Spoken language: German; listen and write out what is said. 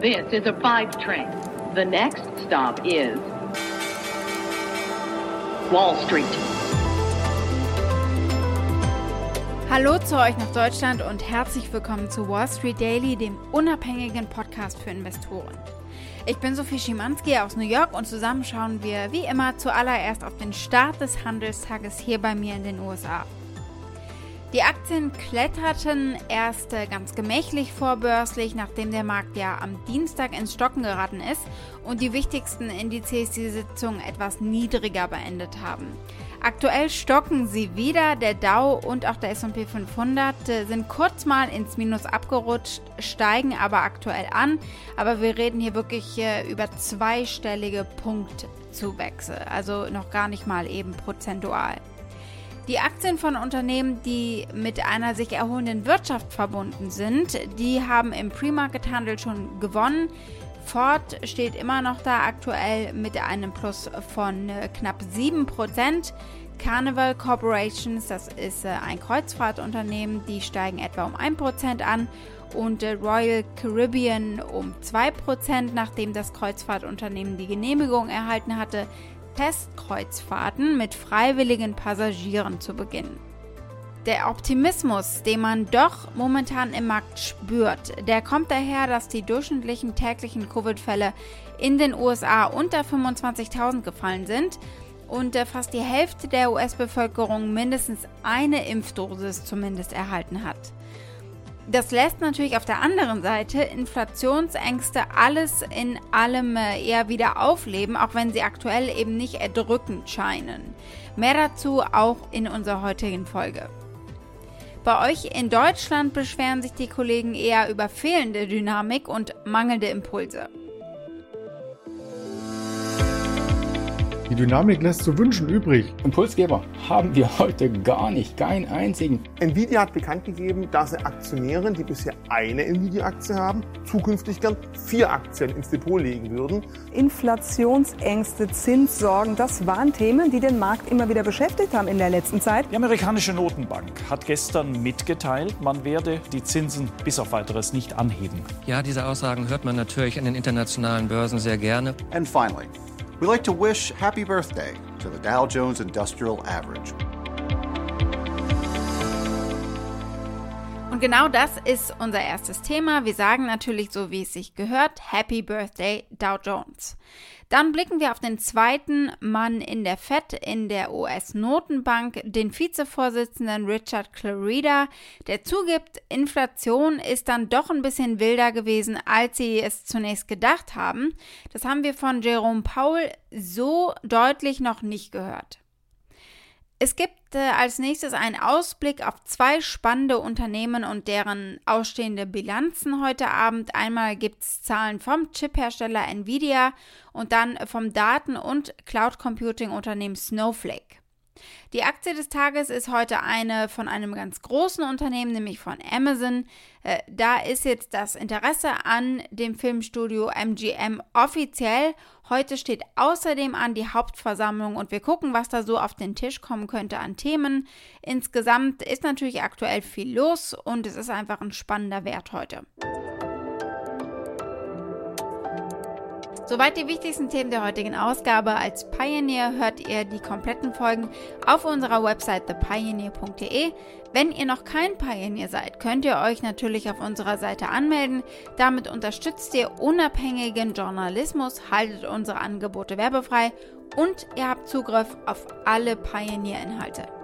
This is a five train. The next stop is Wall Street. Hallo zu euch nach Deutschland und herzlich willkommen zu Wall Street Daily, dem unabhängigen Podcast für Investoren. Ich bin Sophie Schimanski aus New York und zusammen schauen wir wie immer zuallererst auf den Start des Handelstages hier bei mir in den USA. Die Aktien kletterten erst äh, ganz gemächlich vorbörslich, nachdem der Markt ja am Dienstag ins Stocken geraten ist und die wichtigsten Indizes die Sitzung etwas niedriger beendet haben. Aktuell stocken sie wieder. Der Dow und auch der S&P 500 äh, sind kurz mal ins Minus abgerutscht, steigen aber aktuell an. Aber wir reden hier wirklich äh, über zweistellige Punktzuwächse, also noch gar nicht mal eben prozentual. Die Aktien von Unternehmen, die mit einer sich erholenden Wirtschaft verbunden sind, die haben im Pre-Market-Handel schon gewonnen. Ford steht immer noch da aktuell mit einem Plus von äh, knapp 7%. Carnival Corporations, das ist äh, ein Kreuzfahrtunternehmen, die steigen etwa um 1% an und äh, Royal Caribbean um 2%, nachdem das Kreuzfahrtunternehmen die Genehmigung erhalten hatte, Testkreuzfahrten mit freiwilligen Passagieren zu beginnen. Der Optimismus, den man doch momentan im Markt spürt, der kommt daher, dass die durchschnittlichen täglichen Covid-Fälle in den USA unter 25.000 gefallen sind und äh, fast die Hälfte der US-Bevölkerung mindestens eine Impfdosis zumindest erhalten hat. Das lässt natürlich auf der anderen Seite Inflationsängste alles in allem äh, eher wieder aufleben, auch wenn sie aktuell eben nicht erdrückend scheinen. Mehr dazu auch in unserer heutigen Folge. Bei euch in Deutschland beschweren sich die Kollegen eher über fehlende Dynamik und mangelnde Impulse. Die Dynamik lässt zu wünschen übrig. Impulsgeber haben wir heute gar nicht, keinen einzigen. Nvidia hat bekannt gegeben, dass sie Aktionären, die bisher eine Nvidia-Aktie haben, zukünftig gern vier Aktien ins Depot legen würden. Inflationsängste, Zinssorgen, das waren Themen, die den Markt immer wieder beschäftigt haben in der letzten Zeit. Die amerikanische Notenbank hat gestern mitgeteilt, man werde die Zinsen bis auf weiteres nicht anheben. Ja, diese Aussagen hört man natürlich an den internationalen Börsen sehr gerne. And finally, We'd like to wish happy birthday to the Dow Jones Industrial Average. Und genau das ist unser erstes Thema. Wir sagen natürlich so, wie es sich gehört, Happy Birthday Dow Jones. Dann blicken wir auf den zweiten Mann in der FED, in der US-Notenbank, den Vizevorsitzenden Richard Clarida, der zugibt, Inflation ist dann doch ein bisschen wilder gewesen, als sie es zunächst gedacht haben. Das haben wir von Jerome Powell so deutlich noch nicht gehört. Es gibt äh, als nächstes einen Ausblick auf zwei spannende Unternehmen und deren ausstehende Bilanzen heute Abend. Einmal gibt es Zahlen vom Chiphersteller Nvidia und dann vom Daten- und Cloud-Computing-Unternehmen Snowflake. Die Aktie des Tages ist heute eine von einem ganz großen Unternehmen, nämlich von Amazon. Äh, da ist jetzt das Interesse an dem Filmstudio MGM offiziell. Heute steht außerdem an die Hauptversammlung und wir gucken, was da so auf den Tisch kommen könnte an Themen. Insgesamt ist natürlich aktuell viel los und es ist einfach ein spannender Wert heute. Soweit die wichtigsten Themen der heutigen Ausgabe. Als Pioneer hört ihr die kompletten Folgen auf unserer Website thepioneer.de. Wenn ihr noch kein Pioneer seid, könnt ihr euch natürlich auf unserer Seite anmelden. Damit unterstützt ihr unabhängigen Journalismus, haltet unsere Angebote werbefrei und ihr habt Zugriff auf alle Pioneer-Inhalte.